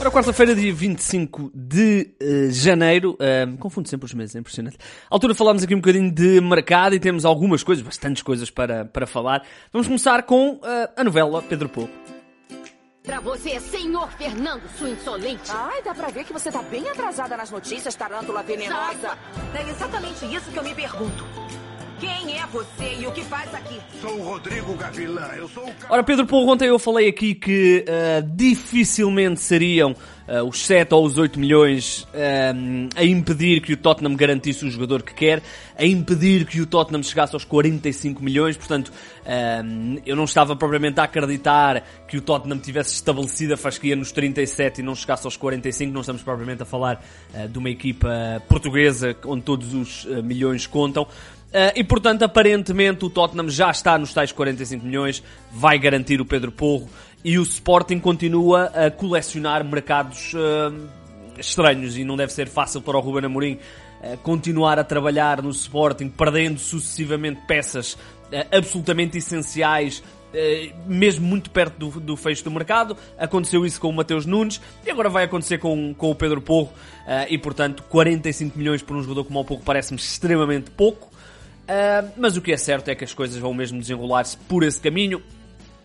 Ora, quarta-feira, dia 25 de uh, janeiro, uh, confundo sempre os meses, é impressionante. À altura falámos aqui um bocadinho de mercado e temos algumas coisas, bastantes coisas para, para falar. Vamos começar com uh, a novela Pedro Pouco. Pra você, senhor Fernando, sua insolente. Ai, dá pra ver que você tá bem atrasada nas notícias, tarântula venenosa. É exatamente isso que eu me pergunto. Quem é você e o que faz aqui? Sou o Rodrigo Gavilã, eu sou o... Ora, Pedro Pouco, ontem eu falei aqui que uh, dificilmente seriam uh, os 7 ou os 8 milhões uh, a impedir que o Tottenham garantisse o jogador que quer, a impedir que o Tottenham chegasse aos 45 milhões, portanto, eu não estava propriamente a acreditar que o Tottenham tivesse estabelecido a fasquia nos 37 e não chegasse aos 45, não estamos propriamente a falar de uma equipa portuguesa onde todos os milhões contam, Uh, e portanto, aparentemente, o Tottenham já está nos tais 45 milhões, vai garantir o Pedro Porro e o Sporting continua a colecionar mercados uh, estranhos e não deve ser fácil para o Ruben Amorim uh, continuar a trabalhar no Sporting, perdendo sucessivamente peças absolutamente essenciais mesmo muito perto do, do fecho do mercado. Aconteceu isso com o Mateus Nunes e agora vai acontecer com, com o Pedro Porro. E portanto, 45 milhões por um jogador como o Porro parece-me extremamente pouco. Uh, mas o que é certo é que as coisas vão mesmo desenrolar-se por esse caminho.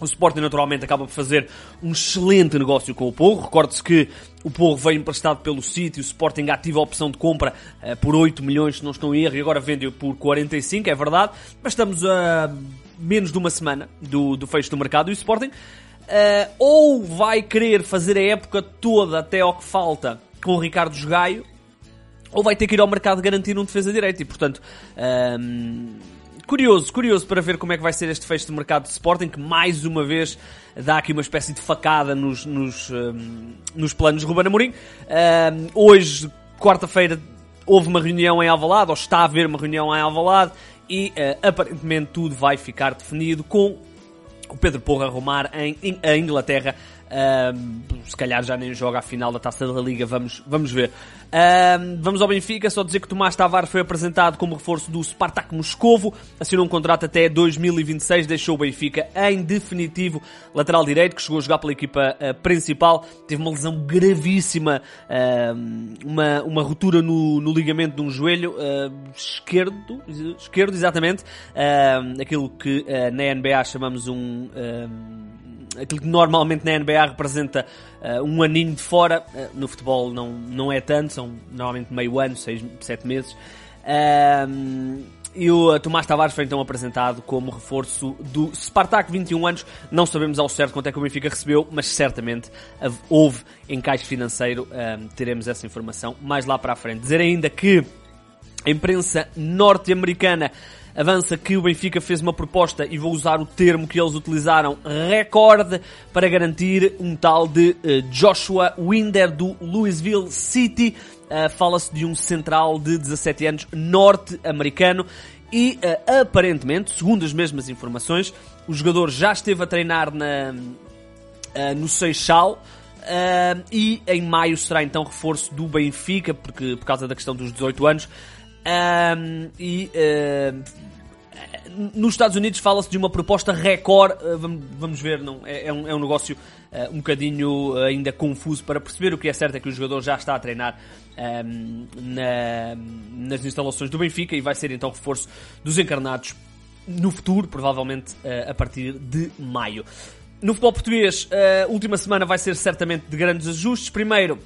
O Sporting naturalmente acaba por fazer um excelente negócio com o Porro. Recorde-se que o Porro veio emprestado pelo City, o Sporting ativa a opção de compra uh, por 8 milhões, se não estou em erro, e agora vende por 45, é verdade. Mas estamos a menos de uma semana do, do fecho do mercado e o Sporting uh, ou vai querer fazer a época toda até ao que falta com o Ricardo Jogaio, ou vai ter que ir ao mercado garantir um defesa direito. E, portanto, hum, curioso, curioso para ver como é que vai ser este fecho de mercado de Sporting, que mais uma vez dá aqui uma espécie de facada nos, nos, hum, nos planos de Ruben Amorim. Hum, hoje, quarta-feira, houve uma reunião em Alvalade, ou está a haver uma reunião em Alvalade, e uh, aparentemente tudo vai ficar definido com o Pedro Porra arrumar em, em a Inglaterra se calhar já nem joga a final da Taça da Liga, vamos, vamos ver. vamos ao Benfica, só dizer que Tomás Tavares foi apresentado como reforço do Spartak Moscovo, assinou um contrato até 2026, deixou o Benfica em definitivo lateral direito, que chegou a jogar pela equipa uh, principal, teve uma lesão gravíssima, uh, uma, uma ruptura no, no ligamento de um joelho uh, esquerdo, esquerdo exatamente, aquilo que na NBA chamamos um aquilo que normalmente na NBA representa uh, um aninho de fora, uh, no futebol não, não é tanto, são normalmente meio ano, seis, sete meses. Uh, e o Tomás Tavares foi então apresentado como reforço do Spartak, 21 anos. Não sabemos ao certo quanto é que o Benfica recebeu, mas certamente houve encaixe financeiro. teremos essa informação mais lá para a frente. Dizer ainda que a imprensa norte-americana avança que o Benfica fez uma proposta, e vou usar o termo que eles utilizaram, recorde, para garantir um tal de uh, Joshua Winder do Louisville City. Uh, Fala-se de um central de 17 anos norte-americano e uh, aparentemente, segundo as mesmas informações, o jogador já esteve a treinar na, no Seixal. Uh, e em maio será então reforço do Benfica, porque, por causa da questão dos 18 anos. Um, e uh, nos Estados Unidos fala-se de uma proposta recorde. Uh, vamos, ver, não, é, é, um, é um negócio uh, um bocadinho ainda confuso para perceber. O que é certo é que o jogador já está a treinar um, na, nas instalações do Benfica e vai ser então reforço dos encarnados no futuro, provavelmente a partir de maio. No futebol português, a última semana vai ser certamente de grandes ajustes. Primeiro,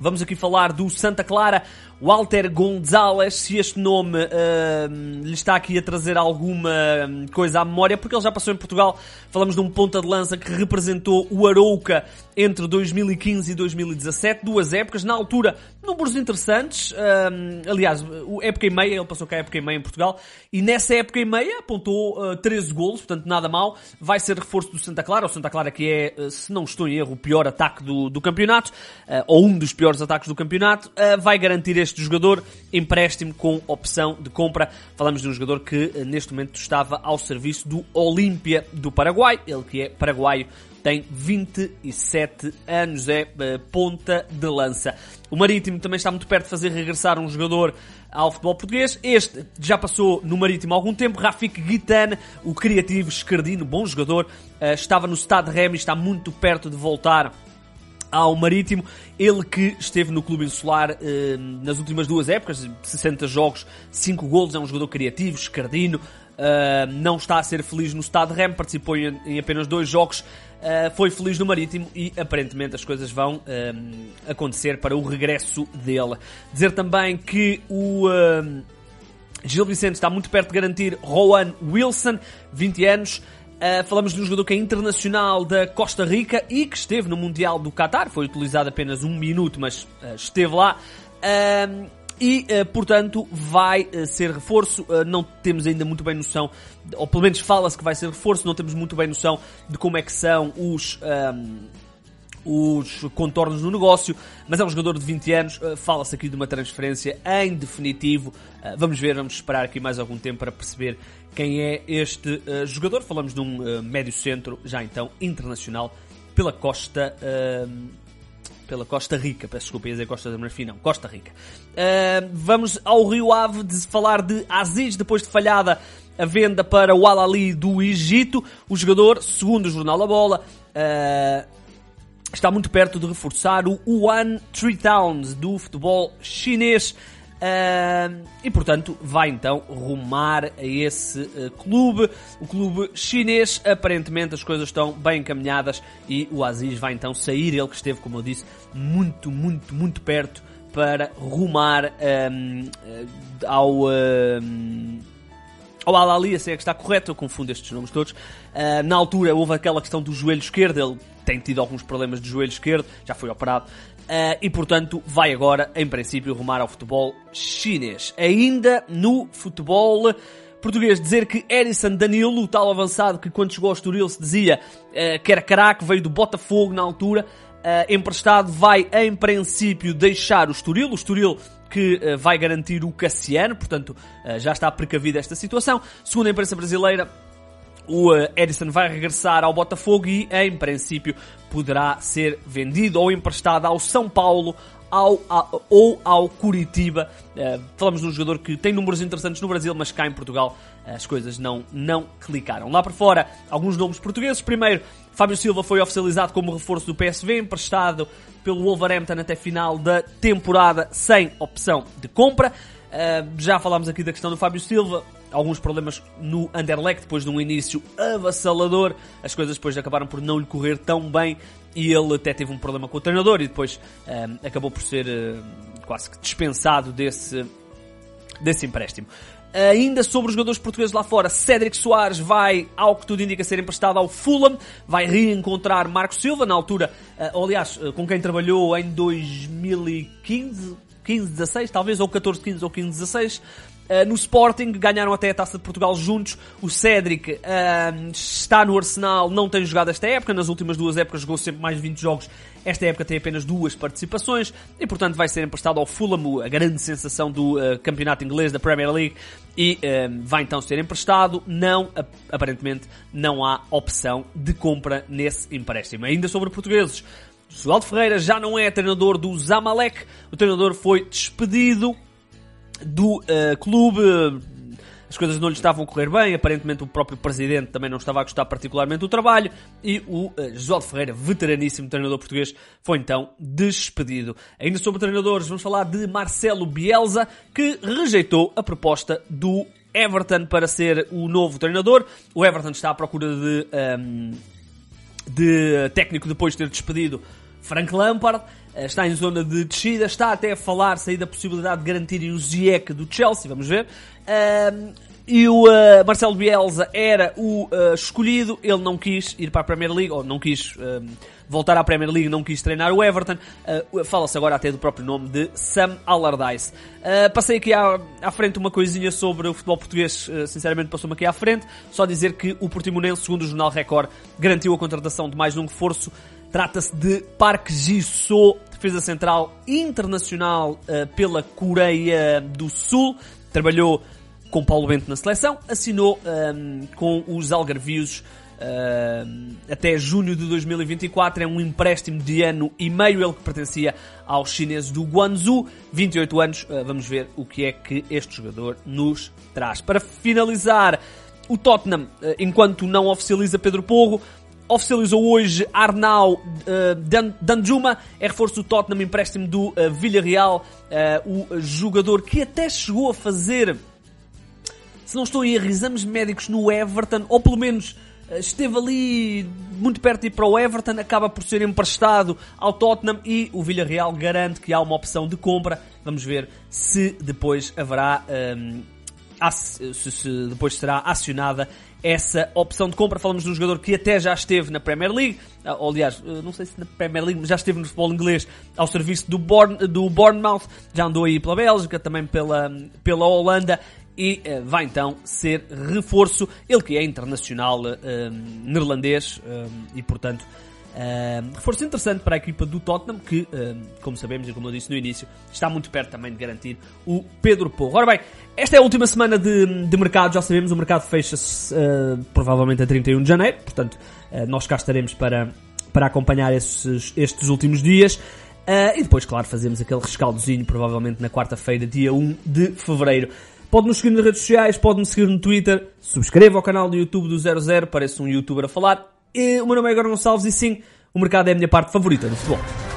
Vamos aqui falar do Santa Clara, Walter Gonzalez, se este nome uh, lhe está aqui a trazer alguma hum, coisa à memória, porque ele já passou em Portugal. Falamos de um ponta de lança que representou o Arouca entre 2015 e 2017, duas épocas, na altura, números interessantes. Uh, aliás, época e meia, ele passou cá a época e meia em Portugal, e nessa época e meia apontou uh, 13 golos, portanto nada mal. Vai ser reforço do Santa Clara, o Santa Clara que é, se não estou em erro, o pior ataque do, do campeonato, uh, ou um dos piores ataques do campeonato, vai garantir este jogador empréstimo com opção de compra. Falamos de um jogador que neste momento estava ao serviço do Olímpia do Paraguai, ele que é paraguaio tem 27 anos, é uh, ponta de lança. O Marítimo também está muito perto de fazer regressar um jogador ao futebol português. Este já passou no Marítimo há algum tempo. Rafik Guitane, o criativo escardino, bom jogador, uh, estava no Stade Remy, está muito perto de voltar ao Marítimo, ele que esteve no clube insular eh, nas últimas duas épocas, 60 jogos, 5 golos, é um jogador criativo, escardino, eh, não está a ser feliz no Stade Rem, participou em, em apenas dois jogos, eh, foi feliz no Marítimo e aparentemente as coisas vão acontecer para o regresso dele. Dizer também que o Gil Vicente está muito perto de garantir Rowan Wilson, 20 anos. Uh, falamos de um jogador que é internacional da Costa Rica e que esteve no Mundial do Qatar. Foi utilizado apenas um minuto, mas uh, esteve lá. Uh, e, portanto, vai ser reforço. não temos ainda muito bem noção, ou pelo menos fala-se que vai ser reforço, não temos muito bem noção de como é que são os os contornos no negócio, mas é um jogador de 20 anos, uh, fala-se aqui de uma transferência em definitivo. Uh, vamos ver, vamos esperar aqui mais algum tempo para perceber quem é este uh, jogador. Falamos de um médio centro, já então internacional, pela Costa. pela Costa Rica, peço desculpa, ia dizer Costa da Marfim, não, Costa Rica. vamos ao Rio Ave de falar de Aziz, depois de falhada a venda para o Al-Ali do Egito. O jogador, segundo o jornal A Bola, está muito perto de reforçar o One Three Towns do futebol chinês. Uh, e portanto vai então rumar a esse uh, clube, o clube chinês. Aparentemente as coisas estão bem encaminhadas e o Aziz vai então sair. Ele que esteve, como eu disse, muito, muito, muito perto para rumar um, ao. Um, ao Al-Ali, é que está correto, eu confundo estes nomes todos. Uh, na altura houve aquela questão do joelho esquerdo, ele tem tido alguns problemas de joelho esquerdo, já foi operado, uh, e portanto vai agora, em princípio, rumar ao futebol chinês. Ainda no futebol português, dizer que Edison Danilo, o tal avançado que quando chegou ao Estoril se dizia uh, que era craque, veio do Botafogo na altura, uh, emprestado, vai em princípio deixar o Estoril, o Estoril que uh, vai garantir o Cassiano, portanto já está precavida esta situação. Segundo a imprensa brasileira, o eh, Edison vai regressar ao Botafogo e, em princípio, poderá ser vendido ou emprestado ao São Paulo ao, ou ao Curitiba. Uh, falamos de um jogador que tem números interessantes no Brasil, mas cá em Portugal uh, as coisas não, não clicaram. Lá por fora, alguns nomes portugueses. Primeiro, Fábio Silva foi oficializado como reforço do PSV, emprestado pelo Wolverhampton até final da temporada sem opção de compra. Uh, já falámos aqui da questão do Fábio Silva alguns problemas no Anderlecht depois de um início avassalador. As coisas depois acabaram por não lhe correr tão bem e ele até teve um problema com o treinador e depois um, ehm, acabou por ser uh, quase que dispensado desse, desse empréstimo. Ainda sobre os jogadores portugueses lá fora, Cédric Soares vai, ao que tudo indica, ser emprestado ao Fulham, vai reencontrar Marco Silva, na altura, uh, aliás, uh, com quem trabalhou em 2015, 15, 16, talvez, ou 14, 15 ou 15, 16. Uh, no Sporting ganharam até a Taça de Portugal juntos. O Cédric uh, está no Arsenal, não tem jogado esta época. Nas últimas duas épocas jogou sempre mais de 20 jogos. Esta época tem apenas duas participações e, portanto, vai ser emprestado ao Fulham, a grande sensação do uh, campeonato inglês da Premier League. E vai então ser emprestado. Não, aparentemente, não há opção de compra nesse empréstimo. Ainda sobre portugueses. Sualdo Ferreira já não é treinador do Zamalek. O treinador foi despedido do uh, clube. As coisas não lhe estavam a correr bem, aparentemente o próprio presidente também não estava a gostar particularmente do trabalho e o uh, José Ferreira, veteraníssimo treinador português, foi então despedido. Ainda sobre treinadores, vamos falar de Marcelo Bielsa, que rejeitou a proposta do Everton para ser o novo treinador. O Everton está à procura de, um, ehm, de técnico depois de ter despedido Frank Lampard. Eh, está em zona de descida, está até a falar-se aí da possibilidade de garantirem o Ziyech do Chelsea, vamos ver. e o uh, Marcelo Bielsa era o uh, escolhido, ele não quis ir para a Premier League, ou não quis voltar à Premier League, não quis treinar o Everton. Uh, Fala-se agora até do próprio nome de Sam Allardyce. Passei aqui à, à, frente uma coisinha sobre o futebol português, sinceramente passou-me aqui à frente. Só dizer que o Portimonense, segundo o Jornal Record, garantiu a contratação de mais um reforço Trata-se de Park Ji-soo, defesa central internacional uh, pela Coreia do Sul. Trabalhou com Paulo Bento na seleção, assinou um, ehm, com os Algarvios uh, até junho de 2024. É um empréstimo de ano e meio, ele que pertencia aos chineses do Guangzhou. 28 anos, uh, vamos ver o que é que este jogador nos traz. Para finalizar, o Tottenham, enquanto não oficializa Pedro Porro, oficializou hoje Arnau uh, Dan Danjuma, é reforço do Tottenham, empréstimo do uh, Villarreal, uh, o jogador que até chegou a fazer, se não estou a erro, exames médicos no Everton, ou pelo menos esteve ali muito perto de ir para o Everton, acaba por ser emprestado ao Tottenham e o Villarreal garante que há uma opção de compra. Vamos ver se depois haverá, um, se, depois será acionada essa opção de compra. Falamos de um jogador que até já esteve na Premier League, ah, ou, aliás, não sei se na Premier League, mas já esteve no futebol inglês ao serviço do, Born, do Bournemouth, já andou aí pela Bélgica, também pela, pela Holanda e uh, vai então ser reforço, ele que é internacional uh, neerlandês uh, e portanto uh, reforço interessante para a equipa do Tottenham que, como sabemos e como eu disse no início, está muito perto também de garantir o Pedro Porro. Ora bem, esta é a última semana de, de mercado, já sabemos, o mercado fecha-se provavelmente a 31 de janeiro, portanto nós cá estaremos para, para acompanhar esses, estes últimos dias. e depois, claro, fazemos aquele rescaldozinho, provavelmente na quarta-feira, dia 1 de fevereiro. Pode nos seguir nas redes sociais, pode nos seguir no Twitter, subscreva o canal do YouTube do 00, parece um youtuber a falar. O meu nome é Igor Gonçalves e sim, o mercado é a minha parte favorita do futebol.